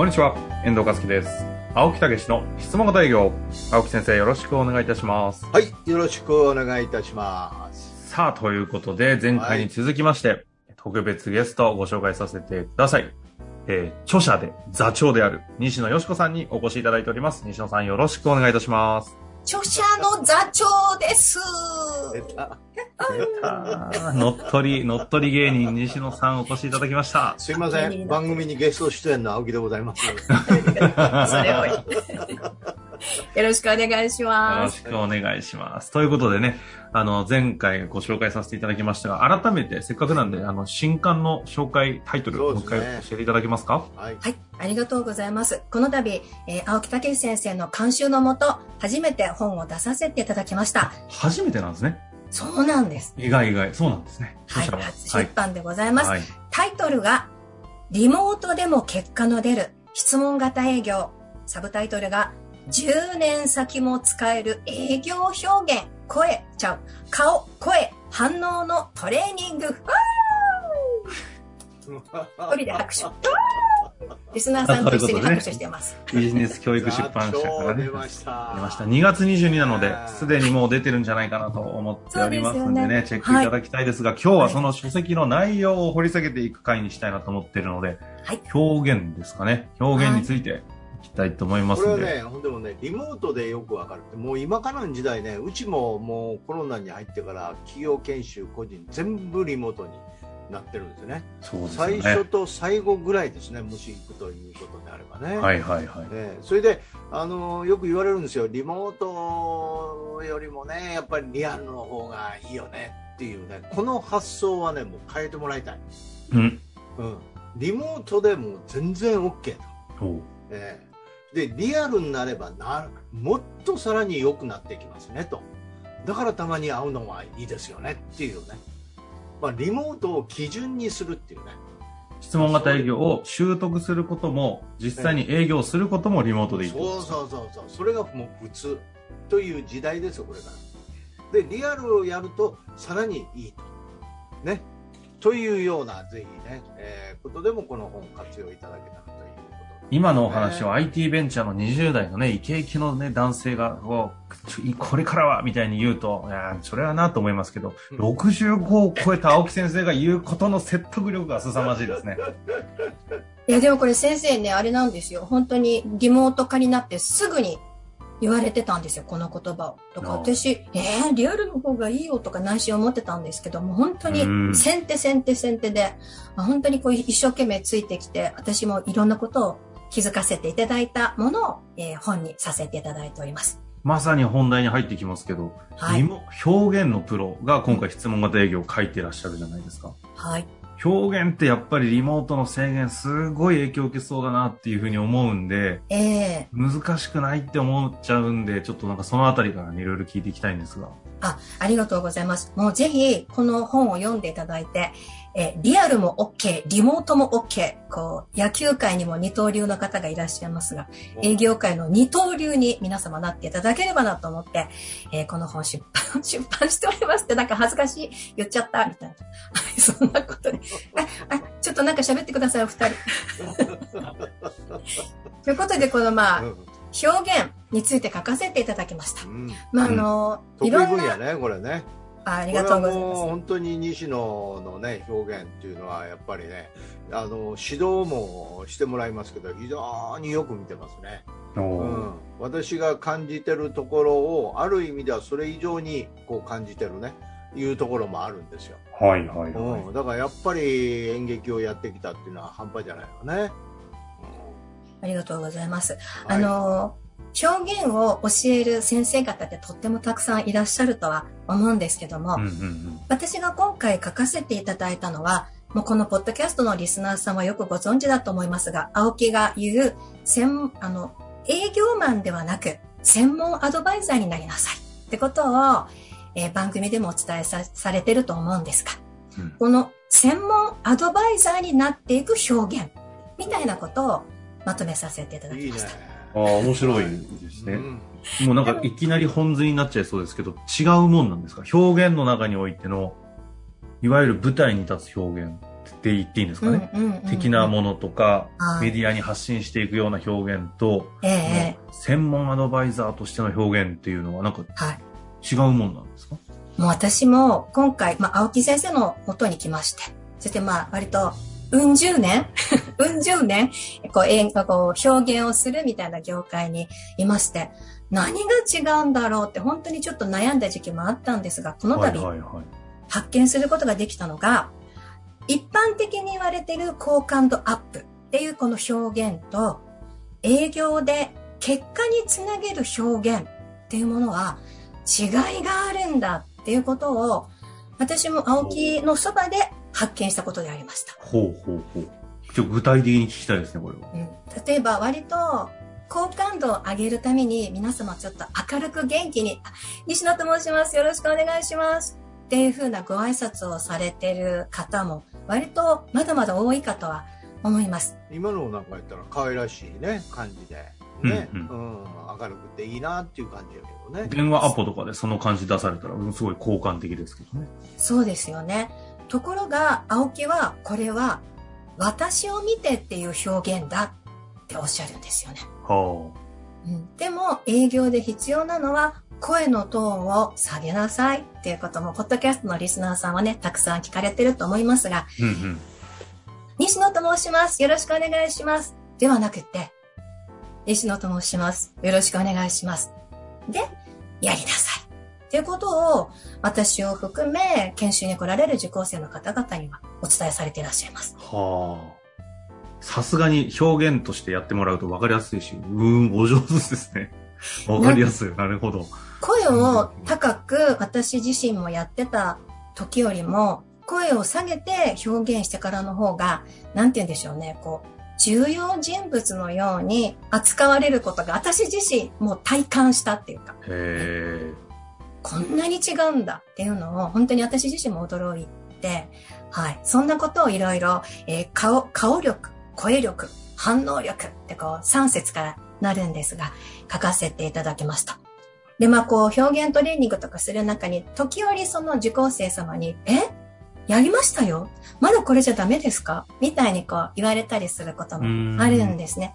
こんにちは、遠藤和樹です。青木武の質問型営業。青木先生、よろしくお願いいたします。はい、よろしくお願いいたします。さあ、ということで、前回に続きまして、特別ゲストをご紹介させてください。えー著者で座長である西野よしこさんにお越しいただいております。西野さん、よろしくお願いいたします。著者の座長です。乗っ取り、乗っ取り芸人西野さんお越しいただきました。すいません、番組にゲスト出演の青木でございます。それを。よろしくお願いしよます。ろしくお願いします。ということでね、あの、前回ご紹介させていただきましたが、改めてせっかくなんで、あの、新刊の紹介タイトルをもう一回教えていただけますか？はい。はい、ありがとうございます。この度、えー青木武先生の監修のもと、初めて本を出させていただきました。初めてなんですね。そうなんです。意外意外。そうなんですね。はい、初出版でございます。はい。タイトルが、リモートでも結果の出る質問型営業。サブタイトルが、10年先も使える営業表現。声ちゃう。顔、声、反応のトレーニング。一人で拍手。リスナーさんと一緒に拍手してます。ビジネス教育出版社からね。出ました。出ました。2月22なので、すでにもう出てるんじゃないかなと思っておりますんでね、でねチェックいただきたいですが、今日はその書籍の内容を掘り下げていく回にしたいなと思っているので、はい表現ですかね。表現についていきたいと思います。これはね、でもね、リモートでよくわかるって、もう今からの時代ね、うちももうコロナに入ってから企業研修、個人、全部リモートになってるんですね。そうですよね。最初と最後ぐらいですね、もし行くということであればね。はいはいはい。ええそれで、あのよく言われるんですよ、リモートよりもね、やっぱりリアルの方がいいよねっていうね、この発想はね、もう変えてもらいたい。うん。うん、リモートでも全然 OK と。ええで、リアルになればな、もっとさらに良くなってきますねと。だからたまに会うのはいいですよねっていうね。まあ、リモートを基準にするっていうね。質問型営業を習得することも、実際に営業することもリモートでいいそうそうそうそうそれがもう普通という時代ですよこれからでリアルをやるとさらにいいとねというようなぜひね、えーことでもこの本活用いただけたらと今のお話を IT ベンチャーの20代のね、イケイケのね、男性が、これからはみたいに言うと、いや、それはなと思いますけど、うん65を超えた青木先生が言うことの説得力が凄まじいですね。いや、でもこれ先生ね、あれなんですよ。本当にリモート化になってすぐに言われてたんですよ、この言葉を。だか私、えー、リアルの方がいいよとか内心思ってたんですけども、本当うんに先手先手先手で、あ本当にこう一生懸命ついてきて、私もいろんなことを気づかせていただいたものを、えー本にさせていただいております。まさに本題に入ってきますけど、はい。表現のプロが今回質問型営業を書いてらっしゃるじゃないですか。はい。表現ってやっぱりリモートの制限すごい影響を受けそうだなっていうふうに思うんで、ええ難しくないって思っちゃうんで、ちょっとなんかそのあたりからね、いろいろ聞いていきたいんですが。あ、ありがとうございます。もうぜひ、この本を読んでいただいて、えーリアルも OK、リモートも OK、こう、野球界にも二刀流の方がいらっしゃいますが、営業界の二刀流に皆様なっていただければなと思って、えーこの本出版、出版しておりますって、なんか恥ずかしい、言っちゃった、みたいな。はい、そんなことで。あ、あ、ちょっとなんか喋ってください、お二人。ということで、このまあ、うん表現について書かせていただきました。うんまあ、あの、得意いろんな、ねこれねあありがとうございこれはもうます。本当に西野のね表現っていうのはやっぱりねあの指導もしてもらいますけど非常によく見てますね。うん、私が感じてるところをある意味ではそれ以上にこう感じてるね。いうところもあるんですよ、はいはいはい。うん、だからやっぱり演劇をやってきたっていうのは半端じゃないよね、ありがとうございます。うんあの、表現を教える先生方ってとってもたくさんいらっしゃるとは思うんですけども、うんうんうん。私が今回書かせていただいたのは、もうこのポッドキャストのリスナーさんはよくご存知だと思いますが、青木が言う、専、あの、営業マンではなく、専門アドバイザーになりなさいってことを、えー、番組でもお伝えさされてると思うんですが、うん、この専門アドバイザーになっていく表現みたいなことをまとめさせていただきました。いいね、ああ、面白いですね。うん。もうなんかいきなり本図になっちゃいそうですけど、違うもんなんですか？表現の中においての、いわゆる舞台に立つ表現って言っていいんですかね、うんうんうんうん、的なものとか、メディアに発信していくような表現と、えー、専門アドバイザーとしての表現っていうのはなんか違うもんなんですか、はい、もう私も今回、まあ、青木先生の元に来まして、そしてまあ割とうん十年？うん十年？こう、演歌、こう、表現をするみたいな業界にいまして、何が違うんだろうって本当にちょっと悩んだ時期もあったんですが、この度、発見することができたのが、一般的に言われている好感度アップっていうこの表現と、営業で結果につなげる表現っていうものは違いがあるんだっていうことを、私も青木のそばで発見したことでありました。ほうほうほう。ちょ具体的に聞きたいですね、これは。うん、例えば割と好感度を上げるために皆様ちょっと明るく元気に、西野と申します。よろしくお願いします。っていうふうなご挨拶をされてる方も割とまだまだ多いかとは思います。今のなんか言ったら可愛らしいね、感じで。ね、うん、うん、明るくていいなっていう感じやけどね。電話アポとかでその感じ出されたら、すごい好感的ですけどね。そうですよね。ところが、青木は、これは、私を見てっていう表現だっておっしゃるんですよね。はあ、うん、でも、営業で必要なのは、声のトーンを下げなさいっていうことも、ポッドキャストのリスナーさんはね、たくさん聞かれてると思いますが、うんうん、西野と申します。よろしくお願いします。ではなくて、西野と申します。よろしくお願いします。で、やりなさい。っていうことを私を含め研修に来られる受講生の方々にはお伝えされていらっしゃいます。はあ。さすがに表現としてやってもらうと分かりやすいし、うん、お上手ですね。分かりやすい。なるほど。声を高く私自身もやってた時よりも、声を下げて表現してからの方が、なんて言うんでしょうね、こう、重要人物のように扱われることが私自身もう体感したっていうか。へー。こんなに違うんだっていうのを本当に私自身も驚いて、はい。そんなことをいろいろ、えー、顔、顔力、声力、反応力ってこう3節からなるんですが、書かせていただきました。で、まあこう表現トレーニングとかする中に、時折その受講生様に、え？やりましたよまだこれじゃダメですか？みたいにこう言われたりすることもあるんですね。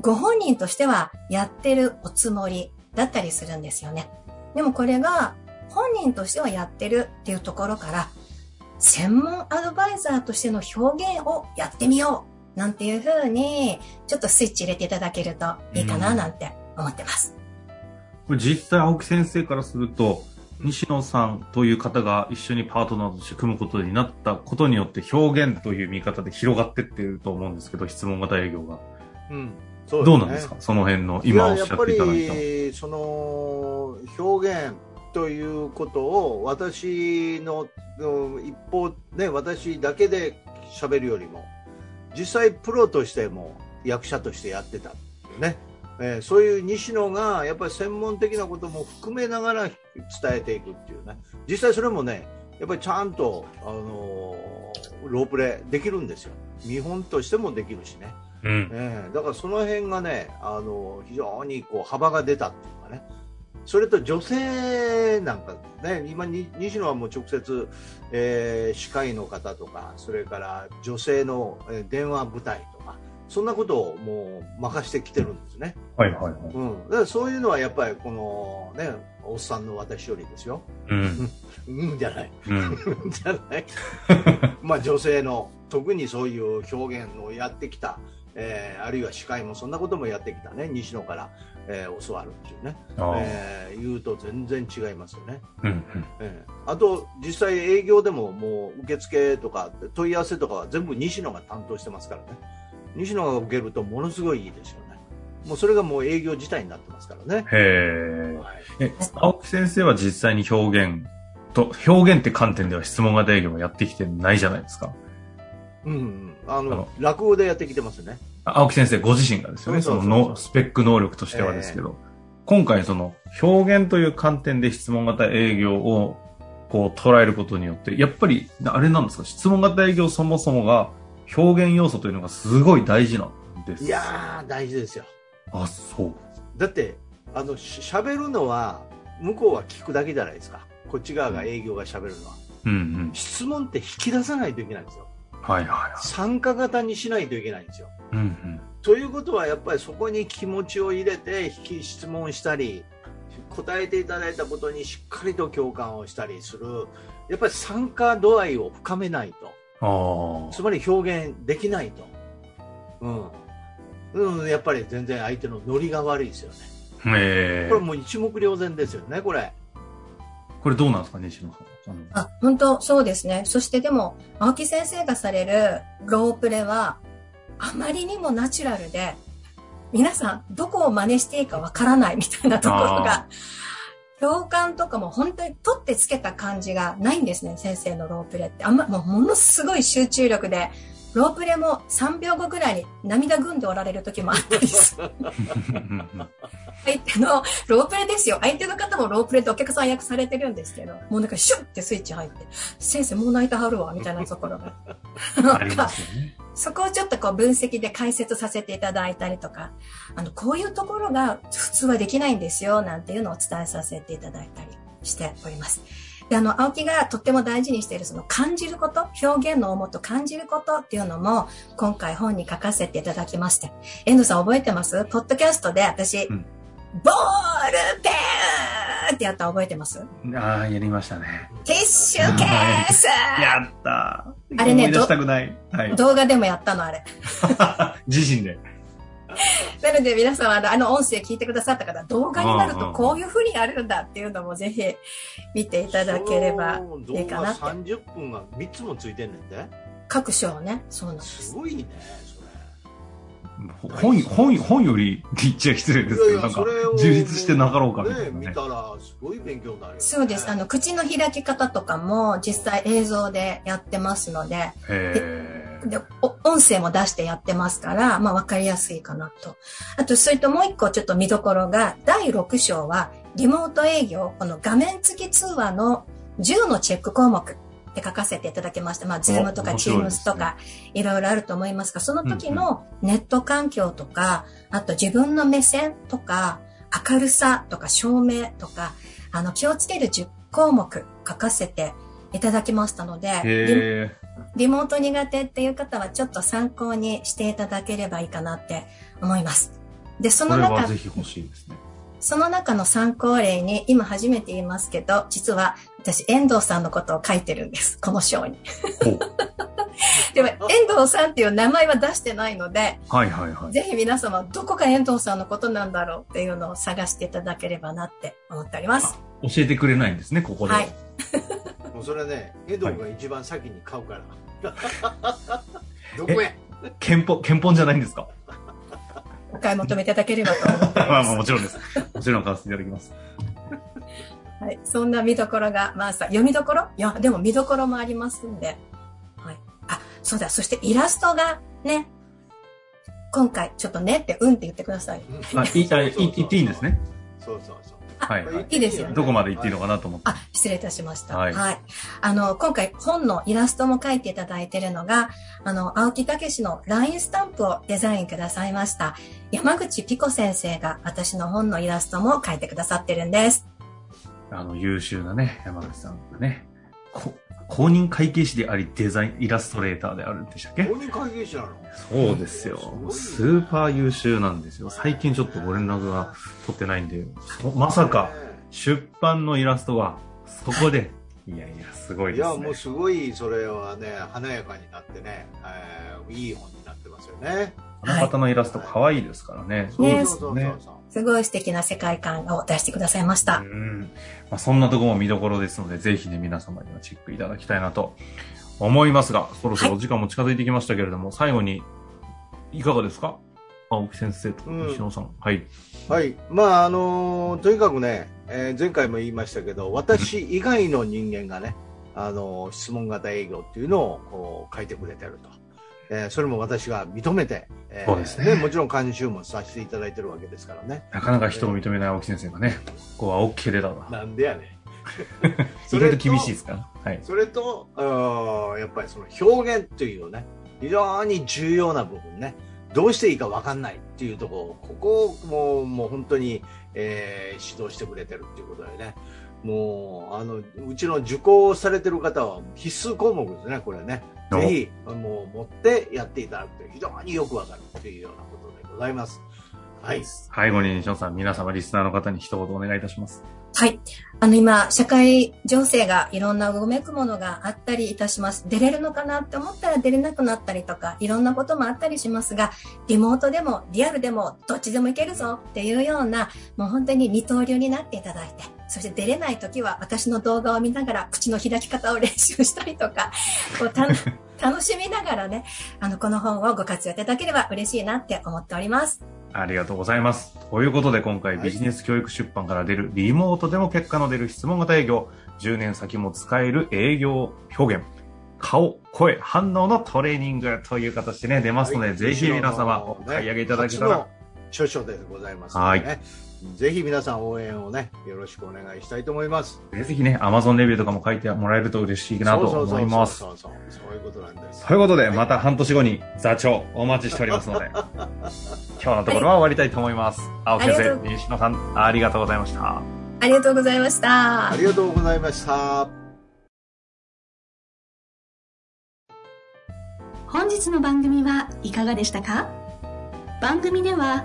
ご本人としてはやってるおつもりだったりするんですよね。でもこれが本人としてはやってるっていうところから、専門アドバイザーとしての表現をやってみようなんていうふうに、ちょっとスイッチ入れていただけるといいかななんて思ってます。これ実際青木先生からすると、西野さんという方が一緒にパートナーとして組むことになったことによって表現という見方で広がってってると思うんですけど、質問型営業が。うん。そう、ね、どうなんですか？その辺の今おっしゃっていただいた。やっぱり、その、表現ということを私の一方ね、私だけで喋るよりも、実際プロとしても役者としてやってたね。えー、そういう西野がやっぱり専門的なことも含めながら伝えていくっていうね。実際それもねやっぱりちゃんと、あのー、ロープレできるんですよ。見本としてもできるしね、うん、えー、だからその辺がね、あのー、非常にこう幅が出たっていうかねそれと女性なんかね今西野はもう直接、えー、歯科医の方とかそれから女性の電話舞台とかそんなことをもう任してきてるんですね。はいはいはい。うん。だからそういうのはやっぱりこのね、おっさんの私よりですよ。うん。うんじゃない？うん。じゃない？まあ女性の特にそういう表現をやってきた、えー、あるいは司会もそんなこともやってきたね、西野から、えー、教わるっていうね、えー、言うと全然違いますよね。うんうんえー、あと、実際営業でももう受付とか問い合わせとかは全部西野が担当してますからね。西野が受けるとものすごいいいですよね。もうそれがもう営業自体になってますからね。へはい、え。青木先生は実際に表現と、表現って観点では質問型営業もやってきてないじゃないですか。うん、うん、あの落語でやってきてますね。青木先生ご自身がですよね、そのスペック能力としてはですけど、えー、今回その表現という観点で質問型営業をこう捉えることによって、やっぱりあれなんですか、質問型営業そもそもが表現要素というのがすごい大事なんですいやー、大事ですよ。あ、そう。だって、あの、喋るのは、向こうは聞くだけじゃないですか。こっち側が営業が喋るのは。うんうん、質問って引き出さないといけないんですよ。はいはい、はい、参加型にしないといけないんですよ。うんうん、ということはやっぱりそこに気持ちを入れて引き質問したり答えていただいたことにしっかりと共感をしたりする。やっぱり参加度合いを深めないと。つまり表現できないと、うん。うん、やっぱり全然相手のノリが悪いですよね。これもう一目瞭然ですよねこれ。これどうなんですか西野さん。あ、本当そうですね。そしてでも、青木先生がされるロープレは、あまりにもナチュラルで、皆さん、どこを真似していいかわからないみたいなところが、共感とかも本当に取ってつけた感じがないんですね、先生のロープレって。あんま、もうものすごい集中力で、ロープレも3秒後ぐらいに涙ぐんでおられる時もあったりする。相手のロープレですよ。相手の方もロープレでお客さん役されてるんですけど、もうなんかシュッてスイッチ入って、先生もう泣いてはるわ、みたいなところが。そこをちょっとこう分析で解説させていただいたりとか、あの、こういうところが普通はできないんですよ、なんていうのをお伝えさせていただいたりしております。で、あの、青木がとっても大事にしているその感じること、表現の思と感じることっていうのも、今回本に書かせていただきまして。遠藤さん覚えてます？ポッドキャストで私、うん、ボールペンってやった覚えてます？ああ、やりましたね。ティッシュケース やったあれね、はい、動画でもやったの、あれ。自身で。なので皆さんあのあの音声聞いてくださった方動画になるとこういうふうにやるんだっていうのもぜひ見ていただければいいかなって。30分が3つもついてんねんで。各章ね。そうなんです。すごいね。本、本、本より言っちゃ失礼ですけど、なんか、充実してなかろうかみたいな、ね。見たら、すごい勉強になる、ね、そうです。あの、口の開き方とかも実際映像でやってますので、で音声も出してやってますから、まあ、わかりやすいかなと。あと、それともう一個ちょっと見どころが、第6章は、リモート営業、この画面付き通話の10のチェック項目。って書かせていただきました。まあ、ズームとかチームスとか、いろいろあると思いますが、その時のネット環境とか、あと自分の目線とか、明るさとか照明とか、あの、気をつける10項目書かせていただきましたので、リモート苦手っていう方はちょっと参考にしていただければいいかなって思います。で、その中、ぜひ欲しいですね。その中の参考例に、今初めて言いますけど、実は私、遠藤さんのことを書いてるんです。この章に。でも、遠藤さんっていう名前は出してないので、はいはいはい。ぜひ皆様、どこか遠藤さんのことなんだろうっていうのを探していただければなって思っております。教えてくれないんですね、ここで。はい。もうそれね、遠藤が一番先に買うから。どこへ憲法、憲法じゃないんですか？お買い求めいただければと思ってます。まあまあもちろんです。もちろん買わせていただきます。はい。そんな見どころが、まあさ、読みどころ？いや、でも見どころもありますんで。はい。あ、そうだ。そしてイラストがね、今回、ちょっとねって、うんって言ってください。あ、い、あ、い、言っていいんですね？そうそうそう。はい、いいですよ、ね、どこまで言っていいのかなと思って。あ、失礼いたしました。はい。はい、あの、今回本のイラストも描いていただいているのが、あの、青木武の LINE スタンプをデザインくださいました。山口ピコ先生が私の本のイラストも描いてくださってるんです。あの、優秀なね、山口さんがね、こ公認会計士であり、デザイン、イラストレーターであるんでしたっけ？公認会計士なの？そうですよ。スーパー優秀なんですよ。最近ちょっとご連絡が取ってないんで、まさか、出版のイラストが、そこで、いやいや、すごいですね。いや、もうすごい、それはね、華やかになってね、えー、いい本になってますよね。この方のイラスト可愛いですからね。はい、そうですね。すごい素敵な世界観を出してくださいました。うん。まあ、そんなところも見どころですので、ぜひね、皆様にはチェックいただきたいなと思いますが、そろそろお時間も近づいてきましたけれども、はい、最後に、いかがですか？青木先生と西野さん。うん、はい。はい。まあ、あのー、とにかくね、えー、前回も言いましたけど、私以外の人間がね、あのー、質問型営業っていうのをこう書いてくれてると。えー、それも私が認めて、えー、そうですねもちろん監修もさせていただいてるわけですからね。なかなか人を認めない青木先生がね、ここは OK 出たわ。なんでやねん。意外と厳しいですか？はい。それと、やっぱりその表現というね、非常に重要な部分ね、どうしていいか分かんないっていうところ、ここをもうもう本当に、えー、指導してくれてるっていうことでね、もう、あの、うちの受講されてる方は必須項目ですね、これね。ぜひ、もう持ってやっていただくと非常によくわかるというようなことでございます。はい。最後に西野さん、皆様リスナーの方に一言お願いいたします。はい。あの今、社会情勢がいろんなごめくものがあったりいたします。出れるのかなって思ったら出れなくなったりとか、いろんなこともあったりしますが、リモートでもリアルでもどっちでもいけるぞっていうような、もう本当に二刀流になっていただいて、そして出れない時は私の動画を見ながら口の開き方を練習したりとか、こう 楽しみながらね、あの、この本をご活用いただければ嬉しいなって思っております。ありがとうございます。ということで今回ビジネス教育出版から出るリモートでも結果の出る質問型営業、10年先も使える営業表現、顔、声、反応のトレーニングという形でね、出ますので、はい、ぜひ皆様お買い上げいただけたら。著書でございますので、ね、はいぜひ皆さん応援をね、よろしくお願いしたいと思います。ぜひね、アマゾンレビューとかも書いてもらえると嬉しいなと思います。そうそうそうそういうことなんです。ということで、また半年後に座長お待ちしておりますので、今日のところは終わりたいと思います。青木先生、西野さん、ありがとうございました。ありがとうございました。ありがとうございました。本日の番組はいかがでしたか？番組では、